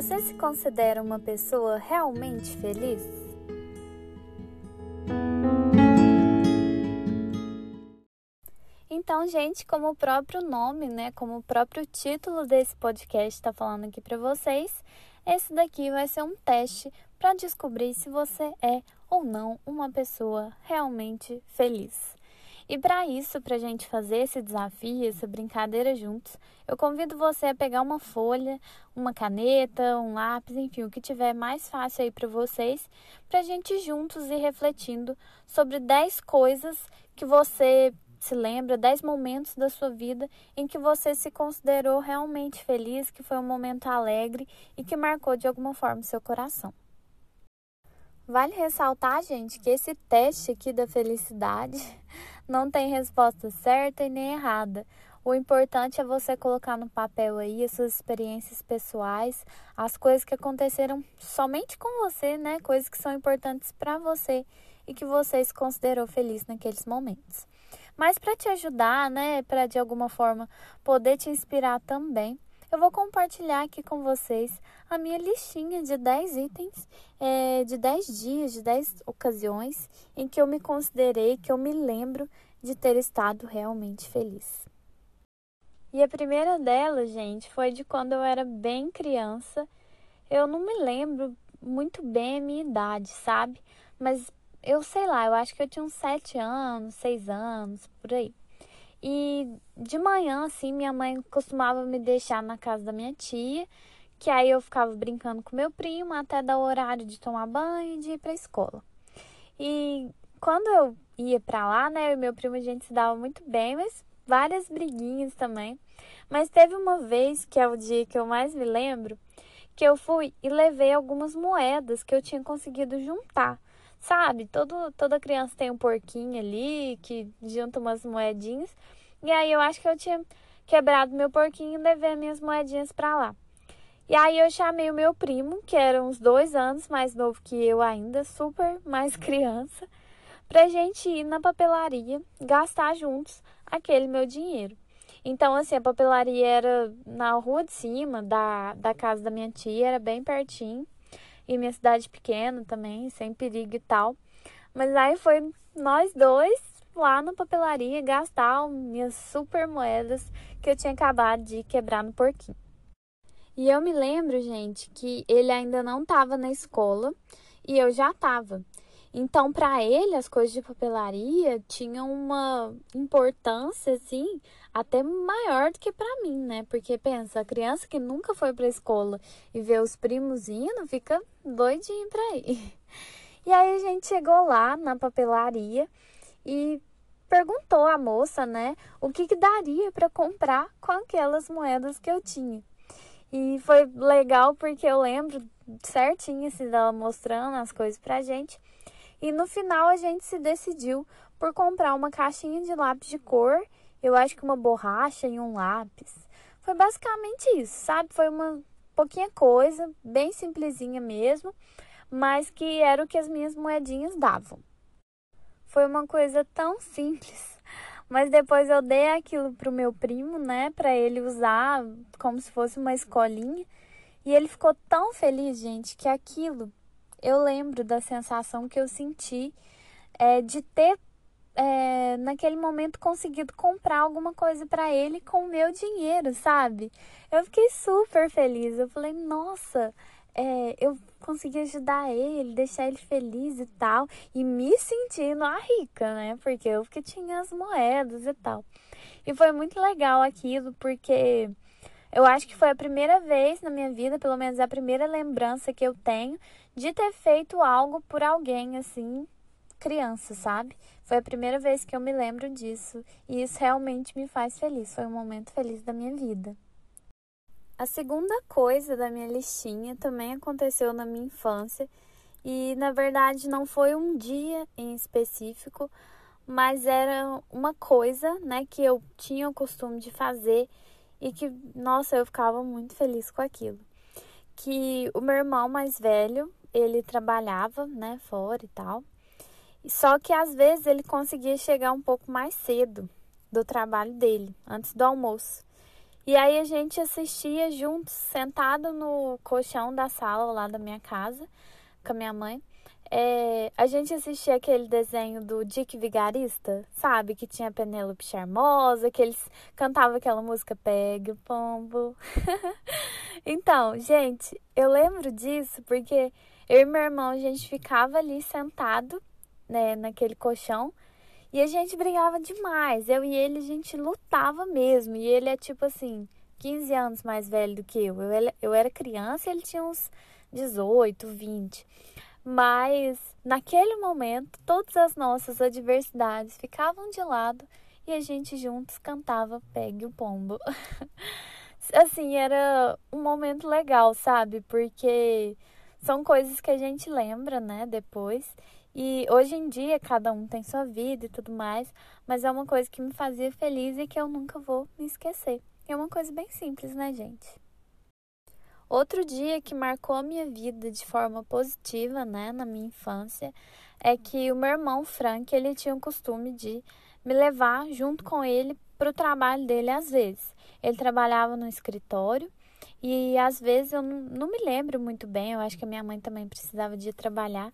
Você se considera uma pessoa realmente feliz? Então, gente, como o próprio nome, né, como o próprio título desse podcast está falando aqui para vocês, esse daqui vai ser um teste para descobrir se você é ou não uma pessoa realmente feliz. E para isso, para a gente fazer esse desafio, essa brincadeira juntos, eu convido você a pegar uma folha, uma caneta, um lápis, enfim, o que tiver mais fácil aí para vocês, para a gente juntos ir refletindo sobre 10 coisas que você se lembra, 10 momentos da sua vida em que você se considerou realmente feliz, que foi um momento alegre e que marcou de alguma forma seu coração. Vale ressaltar, gente, que esse teste aqui da felicidade não tem resposta certa e nem errada. O importante é você colocar no papel aí as suas experiências pessoais, as coisas que aconteceram somente com você, né? Coisas que são importantes para você e que você se considerou feliz naqueles momentos. Mas para te ajudar, né, para de alguma forma poder te inspirar também, eu vou compartilhar aqui com vocês a minha listinha de 10 itens, é, de 10 dias, de 10 ocasiões em que eu me considerei, que eu me lembro de ter estado realmente feliz. E a primeira delas, gente, foi de quando eu era bem criança. Eu não me lembro muito bem a minha idade, sabe? Mas eu sei lá, eu acho que eu tinha uns 7 anos, 6 anos, por aí. E de manhã, assim, minha mãe costumava me deixar na casa da minha tia que aí eu ficava brincando com meu primo até dar o horário de tomar banho e de ir para a escola. E quando eu ia para lá, né, eu e meu primo a gente se dava muito bem, mas várias briguinhas também. Mas teve uma vez, que é o dia que eu mais me lembro, que eu fui e levei algumas moedas que eu tinha conseguido juntar. Sabe, Todo, toda criança tem um porquinho ali que junta umas moedinhas. E aí eu acho que eu tinha quebrado meu porquinho e levei minhas moedinhas para lá. E aí eu chamei o meu primo, que era uns dois anos mais novo que eu ainda, super mais criança, pra gente ir na papelaria gastar juntos aquele meu dinheiro. Então, assim, a papelaria era na rua de cima da, da casa da minha tia, era bem pertinho. E minha cidade pequena também, sem perigo e tal. Mas aí foi nós dois lá na papelaria gastar minhas super moedas que eu tinha acabado de quebrar no porquinho. E eu me lembro, gente, que ele ainda não estava na escola e eu já estava. Então, para ele, as coisas de papelaria tinham uma importância, assim, até maior do que para mim, né? Porque pensa, a criança que nunca foi para a escola e vê os primos indo, fica doidinho para ir. E aí a gente chegou lá na papelaria e perguntou à moça, né, o que, que daria para comprar com aquelas moedas que eu tinha. E foi legal porque eu lembro certinho assim, dela mostrando as coisas pra gente. E no final a gente se decidiu por comprar uma caixinha de lápis de cor, eu acho que uma borracha e um lápis. Foi basicamente isso, sabe? Foi uma pouquinha coisa, bem simplesinha mesmo, mas que era o que as minhas moedinhas davam. Foi uma coisa tão simples, mas depois eu dei aquilo pro meu primo, né, para ele usar como se fosse uma escolinha. E ele ficou tão feliz, gente, que aquilo eu lembro da sensação que eu senti é, de ter é, naquele momento conseguido comprar alguma coisa para ele com o meu dinheiro, sabe? Eu fiquei super feliz. Eu falei, nossa, é, eu consegui ajudar ele, deixar ele feliz e tal, e me sentindo a rica, né? Porque eu que tinha as moedas e tal. E foi muito legal aquilo, porque eu acho que foi a primeira vez na minha vida, pelo menos a primeira lembrança que eu tenho de ter feito algo por alguém assim, criança, sabe? Foi a primeira vez que eu me lembro disso e isso realmente me faz feliz. Foi um momento feliz da minha vida. A segunda coisa da minha listinha também aconteceu na minha infância e na verdade não foi um dia em específico, mas era uma coisa, né, que eu tinha o costume de fazer e que, nossa, eu ficava muito feliz com aquilo. Que o meu irmão mais velho, ele trabalhava, né, fora e tal. Só que às vezes ele conseguia chegar um pouco mais cedo do trabalho dele, antes do almoço. E aí a gente assistia juntos, sentado no colchão da sala lá da minha casa, com a minha mãe. É, a gente assistia aquele desenho do Dick Vigarista, sabe? Que tinha Penélope Charmosa, que eles cantavam aquela música Pegue o Pombo. então, gente, eu lembro disso porque eu e meu irmão, a gente ficava ali sentado, né, naquele colchão, e a gente brigava demais. Eu e ele, a gente lutava mesmo. E ele é tipo assim, 15 anos mais velho do que eu. Eu, eu era criança e ele tinha uns 18, 20. Mas naquele momento, todas as nossas adversidades ficavam de lado e a gente juntos cantava Pegue o Pombo. assim, era um momento legal, sabe? Porque são coisas que a gente lembra, né, depois. E hoje em dia cada um tem sua vida e tudo mais, mas é uma coisa que me fazia feliz e que eu nunca vou me esquecer. É uma coisa bem simples, né, gente? Outro dia que marcou a minha vida de forma positiva, né, na minha infância, é que o meu irmão Frank, ele tinha o costume de me levar junto com ele para o trabalho dele às vezes. Ele trabalhava no escritório e às vezes eu não, não me lembro muito bem, eu acho que a minha mãe também precisava de trabalhar.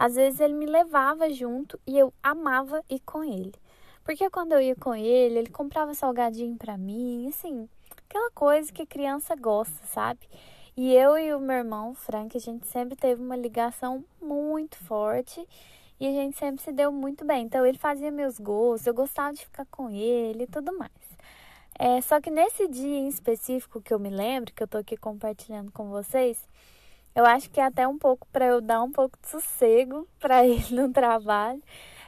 Às vezes ele me levava junto e eu amava ir com ele. Porque quando eu ia com ele, ele comprava salgadinho para mim, assim, aquela coisa que criança gosta, sabe? E eu e o meu irmão, Frank, a gente sempre teve uma ligação muito forte e a gente sempre se deu muito bem. Então ele fazia meus gostos, eu gostava de ficar com ele e tudo mais. É, só que nesse dia em específico que eu me lembro, que eu tô aqui compartilhando com vocês, eu acho que é até um pouco para eu dar um pouco de sossego para ele no trabalho.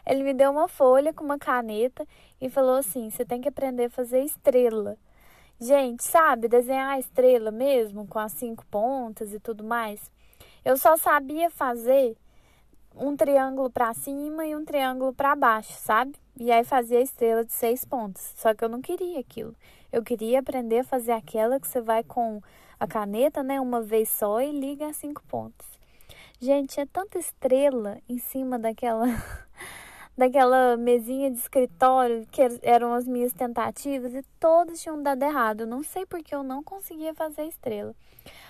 Ele me deu uma folha com uma caneta e falou assim: "Você tem que aprender a fazer estrela". Gente, sabe, desenhar a estrela mesmo, com as cinco pontas e tudo mais. Eu só sabia fazer um triângulo para cima e um triângulo para baixo, sabe? E aí fazia a estrela de seis pontas. Só que eu não queria aquilo. Eu queria aprender a fazer aquela que você vai com a caneta, né, uma vez só e liga as cinco pontas. Gente, é tanta estrela em cima daquela daquela mesinha de escritório que er-, eram as minhas tentativas e todas tinham dado errado. Não sei porque eu não conseguia fazer estrela.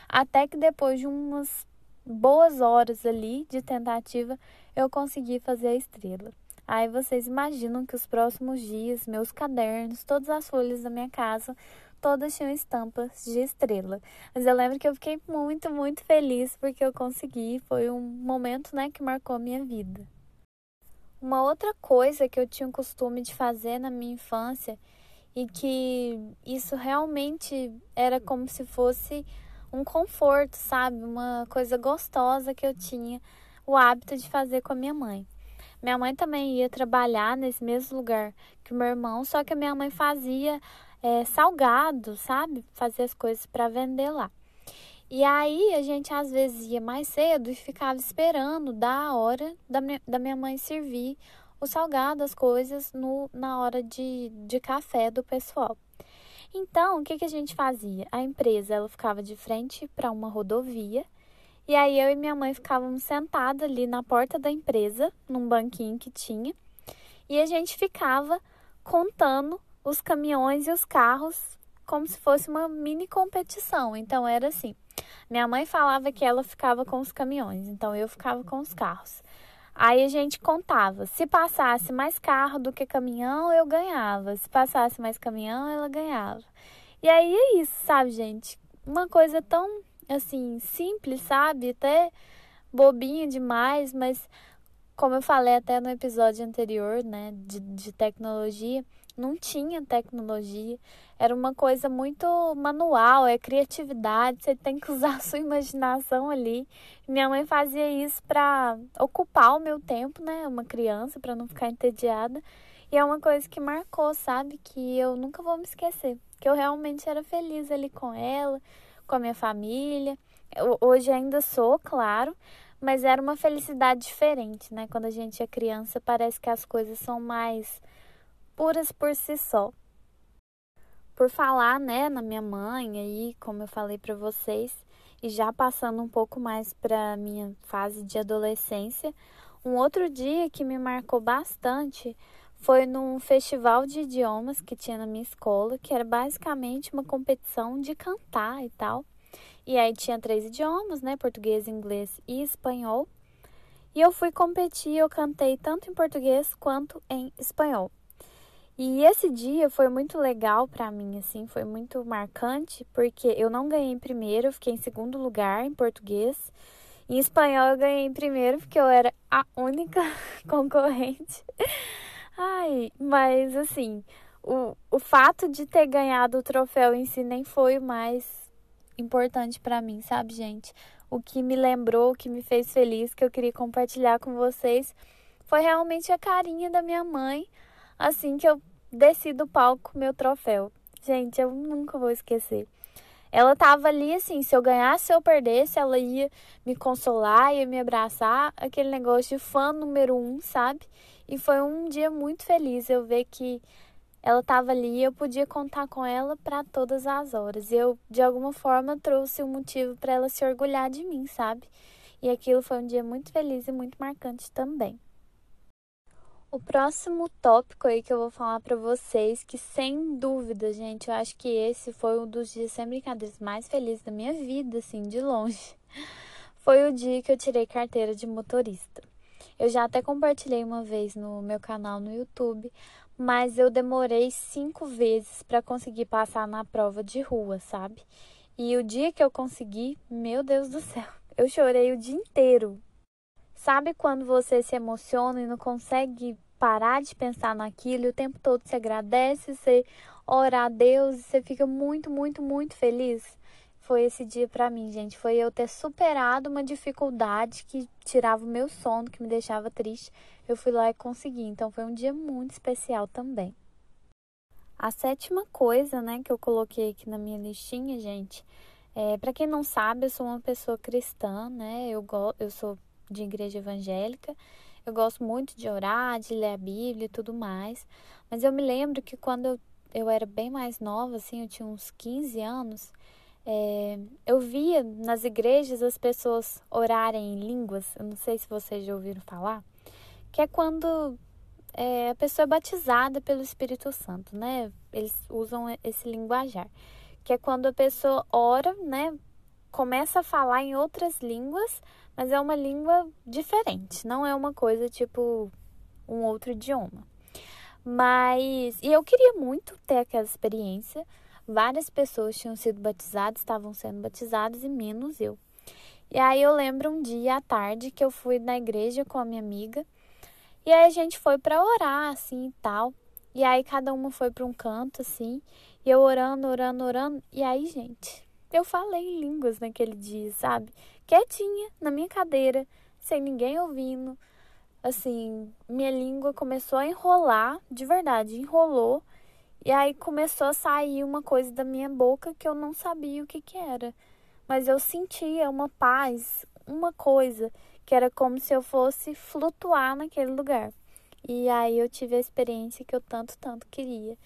Até que depois de umas boas horas ali de tentativa, eu consegui fazer a estrela. Aí vocês imaginam que os próximos dias, meus cadernos, todas as folhas da minha casa, todas tinham estampas de estrela. Mas eu lembro que eu fiquei muito, muito feliz porque eu consegui. Foi um momento, né, que marcou a minha vida. Uma outra coisa que eu tinha o costume de fazer na minha infância e que isso realmente era como se fosse um conforto, sabe? Uma coisa gostosa que eu tinha o hábito de fazer com a minha mãe. Minha mãe também ia trabalhar nesse mesmo lugar que o meu irmão, só que a minha mãe fazia é, salgado, sabe? Fazia as coisas para vender lá. E aí a gente às vezes ia mais cedo e ficava esperando da hora da minha, da minha mãe servir o salgado, as coisas no, na hora de, de café do pessoal. Então, o que, que a gente fazia? A empresa ela ficava de frente para uma rodovia e aí eu e minha mãe ficávamos sentadas ali na porta da empresa, num banquinho que tinha, e a gente ficava contando os caminhões e os carros como se fosse uma mini competição. Então era assim: minha mãe falava que ela ficava com os caminhões, então eu ficava com os carros. Aí a gente contava. Se passasse mais carro do que caminhão, eu ganhava. Se passasse mais caminhão, ela ganhava. E aí é isso, sabe, gente? Uma coisa tão, assim, simples, sabe? Até bobinha demais, mas como eu falei até no episódio anterior, né, de, de tecnologia, não tinha tecnologia, era uma coisa muito manual, é criatividade, você tem que usar a sua imaginação ali. Minha mãe fazia isso para ocupar o meu tempo, né, uma criança, para não ficar entediada. E é uma coisa que marcou, sabe, que eu nunca vou me esquecer, que eu realmente era feliz ali com ela, com a minha família. Eu, hoje ainda sou, claro, mas era uma felicidade diferente, né? Quando a gente é criança, parece que as coisas são mais puras por si só. Por falar, né, na minha mãe aí, como eu falei para vocês, e já passando um pouco mais para minha fase de adolescência, um outro dia que me marcou bastante foi num festival de idiomas que tinha na minha escola, que era basicamente uma competição de cantar e tal. E aí tinha três idiomas, né? Português, inglês e espanhol. E eu fui competir, eu cantei tanto em português quanto em espanhol. E esse dia foi muito legal para mim, assim, foi muito marcante, porque eu não ganhei em primeiro, eu fiquei em segundo lugar em português. Em espanhol eu ganhei em primeiro, porque eu era a única concorrente. Ai, mas assim, o, o fato de ter ganhado o troféu em si nem foi o mais importante para mim, sabe, gente? O que me lembrou, o que me fez feliz, que eu queria compartilhar com vocês, foi realmente a carinha da minha mãe, assim que eu desci do palco meu troféu. Gente, eu nunca vou esquecer. Ela tava ali assim, se eu ganhasse ou perdesse, ela ia me consolar, ia me abraçar, aquele negócio de fã número um, sabe? E foi um dia muito feliz eu ver que ela estava ali e eu podia contar com ela para todas as horas. Eu, de alguma forma, trouxe um motivo para ela se orgulhar de mim, sabe? E aquilo foi um dia muito feliz e muito marcante também. O próximo tópico aí que eu vou falar para vocês, que sem dúvida, gente, eu acho que esse foi um dos dias sem brincadeiras mais felizes da minha vida, assim, de longe. Foi o dia que eu tirei carteira de motorista. Eu já até compartilhei uma vez no meu canal no YouTube, mas eu demorei cinco vezes para conseguir passar na prova de rua, sabe? E o dia que eu consegui, meu Deus do céu, eu chorei o dia inteiro. Sabe quando você se emociona e não consegue parar de pensar naquilo e o tempo todo se agradece, você ora a Deus e você fica muito, muito, muito feliz? foi esse dia para mim, gente. Foi eu ter superado uma dificuldade que tirava o meu sono, que me deixava triste. Eu fui lá e consegui. Então foi um dia muito especial também. A sétima coisa, né, que eu coloquei aqui na minha listinha, gente, é, para quem não sabe, eu sou uma pessoa cristã, né? Eu go eu sou de igreja evangélica. Eu gosto muito de orar, de ler a Bíblia e tudo mais. Mas eu me lembro que quando eu, eu era bem mais nova, assim, eu tinha uns 15 anos, é, eu via nas igrejas as pessoas orarem em línguas, eu não sei se vocês já ouviram falar, que é quando é, a pessoa é batizada pelo Espírito Santo, né? Eles usam esse linguajar, que é quando a pessoa ora, né? Começa a falar em outras línguas, mas é uma língua diferente, não é uma coisa tipo um outro idioma. Mas, e eu queria muito ter aquela experiência, várias pessoas tinham sido batizadas, estavam sendo batizadas e menos eu. E aí eu lembro um dia à tarde que eu fui na igreja com a minha amiga e aí a gente foi para orar assim e tal. E aí cada uma foi para um canto assim, e eu orando, orando, orando. E aí, gente, eu falei línguas naquele dia, sabe? Quietinha na minha cadeira, sem ninguém ouvindo. Assim, minha língua começou a enrolar, de verdade, enrolou. E aí começou a sair uma coisa da minha boca que eu não sabia o que, que era. Mas eu sentia uma paz, uma coisa que era como se eu fosse flutuar naquele lugar. E aí eu tive a experiência que eu tanto, tanto queria.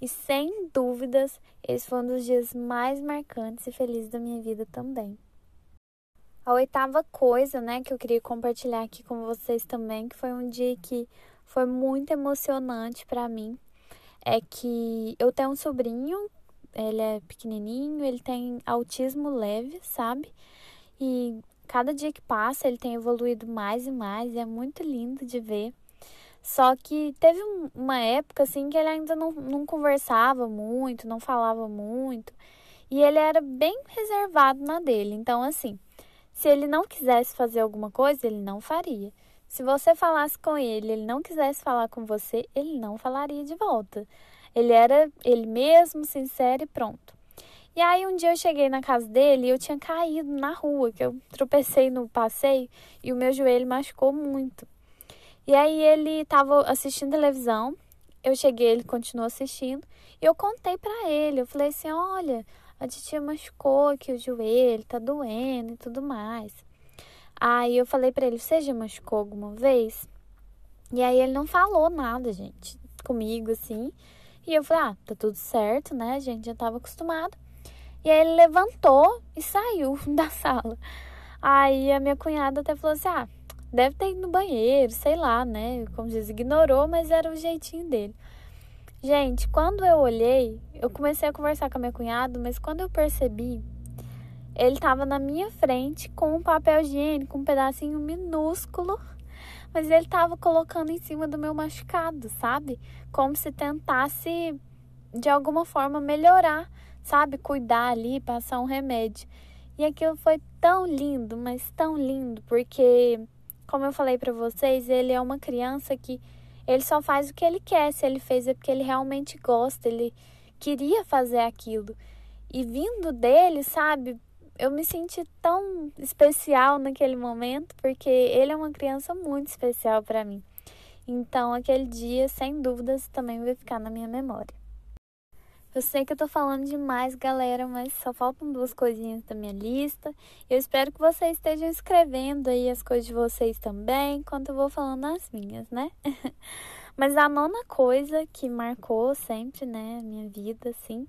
E sem dúvidas, esse foi um dos dias mais marcantes e felizes da minha vida também. A oitava coisa, né, que eu queria compartilhar aqui com vocês também, que foi um dia que foi muito emocionante para mim, é que eu tenho um sobrinho, ele é pequenininho, ele tem autismo leve, sabe? E cada dia que passa ele tem evoluído mais e mais, e é muito lindo de ver. Só que teve uma época assim que ele ainda não, não conversava muito, não falava muito, e ele era bem reservado na dele. Então, assim, se ele não quisesse fazer alguma coisa, ele não faria. Se você falasse com ele, ele não quisesse falar com você, ele não falaria de volta. Ele era ele mesmo, sincero e pronto. E aí um dia eu cheguei na casa dele e eu tinha caído na rua, que eu tropecei no passeio e o meu joelho machucou muito. E aí ele estava assistindo televisão, eu cheguei, ele continuou assistindo, e eu contei para ele, eu falei assim, olha, a titia machucou aqui o joelho, tá doendo e tudo mais. Aí eu falei para ele: Você já machucou alguma vez? E aí ele não falou nada, gente, comigo assim. E eu falei: Ah, tá tudo certo, né? A gente já tava acostumado. E aí ele levantou e saiu da sala. Aí a minha cunhada até falou assim: Ah, deve ter ido no banheiro, sei lá, né? Como diz, ignorou, mas era o jeitinho dele. Gente, quando eu olhei, eu comecei a conversar com a minha cunhada, mas quando eu percebi, ele estava na minha frente com um papel higiênico, um pedacinho minúsculo, mas ele estava colocando em cima do meu machucado, sabe? Como se tentasse de alguma forma melhorar, sabe? Cuidar ali, passar um remédio. E aquilo foi tão lindo, mas tão lindo, porque como eu falei para vocês, ele é uma criança que ele só faz o que ele quer. Se ele fez é porque ele realmente gosta, ele queria fazer aquilo. E vindo dele, sabe, eu me senti tão especial naquele momento, porque ele é uma criança muito especial para mim. Então, aquele dia, sem dúvidas, também vai ficar na minha memória. Eu sei que eu tô falando demais, galera, mas só faltam duas coisinhas da minha lista. Eu espero que vocês estejam escrevendo aí as coisas de vocês também, enquanto eu vou falando as minhas, né? mas a nona coisa que marcou sempre, né, minha vida, assim,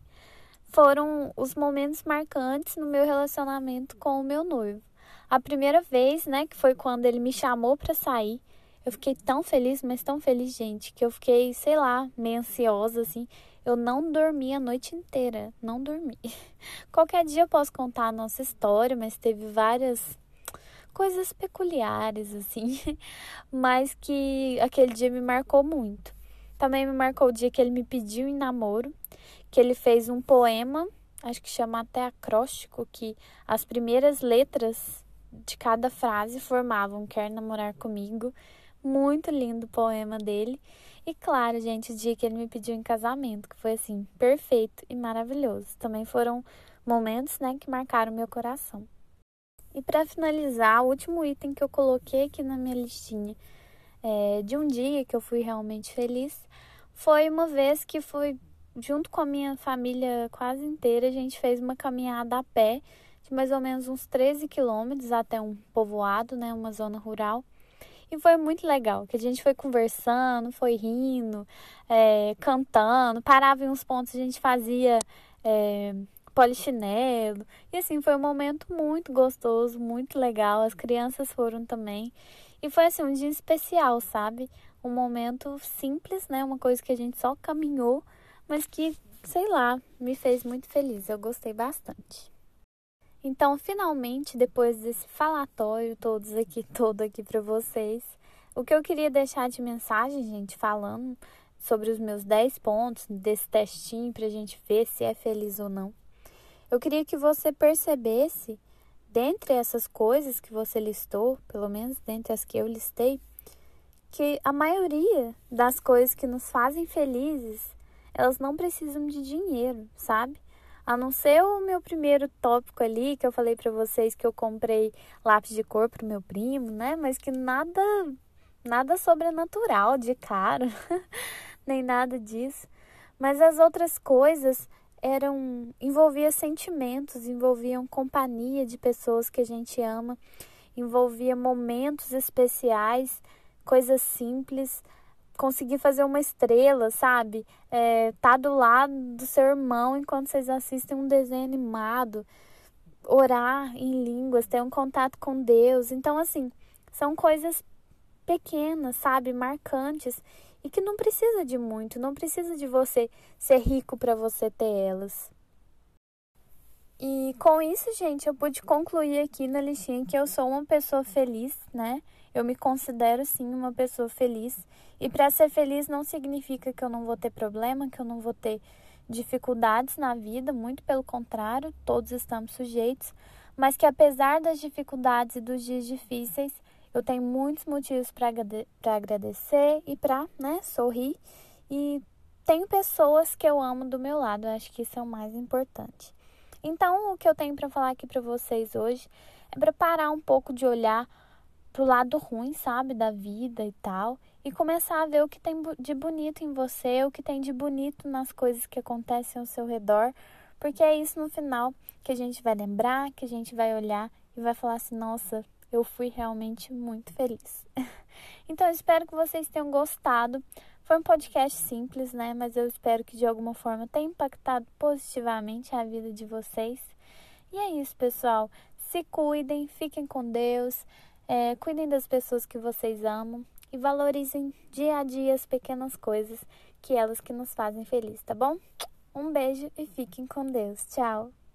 foram os momentos marcantes no meu relacionamento com o meu noivo. A primeira vez, né, que foi quando ele me chamou para sair, eu fiquei tão feliz, mas tão feliz, gente, que eu fiquei, sei lá, meio ansiosa, assim. Eu não dormi a noite inteira, não dormi. Qualquer dia eu posso contar a nossa história, mas teve várias coisas peculiares, assim, mas que aquele dia me marcou muito. Também me marcou o dia que ele me pediu em namoro, que ele fez um poema, acho que chama até acróstico, que as primeiras letras de cada frase formavam Quer namorar comigo. Muito lindo o poema dele. E claro, gente, o dia que ele me pediu em casamento, que foi assim, perfeito e maravilhoso. Também foram momentos, né, que marcaram meu coração. E para finalizar, o último item que eu coloquei aqui na minha listinha é, de um dia que eu fui realmente feliz foi uma vez que foi junto com a minha família quase inteira, a gente fez uma caminhada a pé de mais ou menos uns 13 quilômetros até um povoado, né, uma zona rural. E foi muito legal, que a gente foi conversando, foi rindo, é, cantando, parava em uns pontos, a gente fazia é, polichinelo. E assim, foi um momento muito gostoso, muito legal. As crianças foram também. E foi assim, um dia especial, sabe? Um momento simples, né? Uma coisa que a gente só caminhou, mas que, sei lá, me fez muito feliz. Eu gostei bastante. Então, finalmente, depois desse falatório todos aqui, todo aqui para vocês, o que eu queria deixar de mensagem, gente, falando sobre os meus 10 pontos desse testinho pra gente ver se é feliz ou não. Eu queria que você percebesse, dentre essas coisas que você listou, pelo menos dentre as que eu listei, que a maioria das coisas que nos fazem felizes, elas não precisam de dinheiro, sabe? A não ser o meu primeiro tópico ali, que eu falei para vocês que eu comprei lápis de cor pro meu primo, né? Mas que nada nada sobrenatural de caro, nem nada disso. Mas as outras coisas eram envolvia sentimentos, envolviam companhia de pessoas que a gente ama, envolvia momentos especiais, coisas simples, conseguir fazer uma estrela, sabe? É, tá do lado do seu irmão enquanto vocês assistem um desenho animado, orar em línguas, ter um contato com Deus. Então, assim, são coisas pequenas, sabe? Marcantes e que não precisa de muito, não precisa de você ser rico para você ter elas. E com isso, gente, eu pude concluir aqui na listinha que eu sou uma pessoa feliz, né? Eu me considero sim uma pessoa feliz. E para ser feliz não significa que eu não vou ter problema, que eu não vou ter dificuldades na vida, muito pelo contrário, todos estamos sujeitos, mas que apesar das dificuldades e dos dias difíceis, eu tenho muitos motivos para agradecer e para né, sorrir. E tenho pessoas que eu amo do meu lado, eu acho que isso é o mais importante. Então, o que eu tenho para falar aqui para vocês hoje é para parar um pouco de olhar pro lado ruim, sabe, da vida e tal, e começar a ver o que tem de bonito em você, o que tem de bonito nas coisas que acontecem ao seu redor, porque é isso no final que a gente vai lembrar, que a gente vai olhar e vai falar assim: nossa, eu fui realmente muito feliz. então, espero que vocês tenham gostado. Foi um podcast simples, né? Mas eu espero que de alguma forma tenha impactado positivamente a vida de vocês. E é isso, pessoal. Se cuidem, fiquem com Deus. É, cuidem das pessoas que vocês amam e valorizem dia a dia as pequenas coisas que elas que nos fazem feliz, tá bom? Um beijo e fiquem com Deus. Tchau!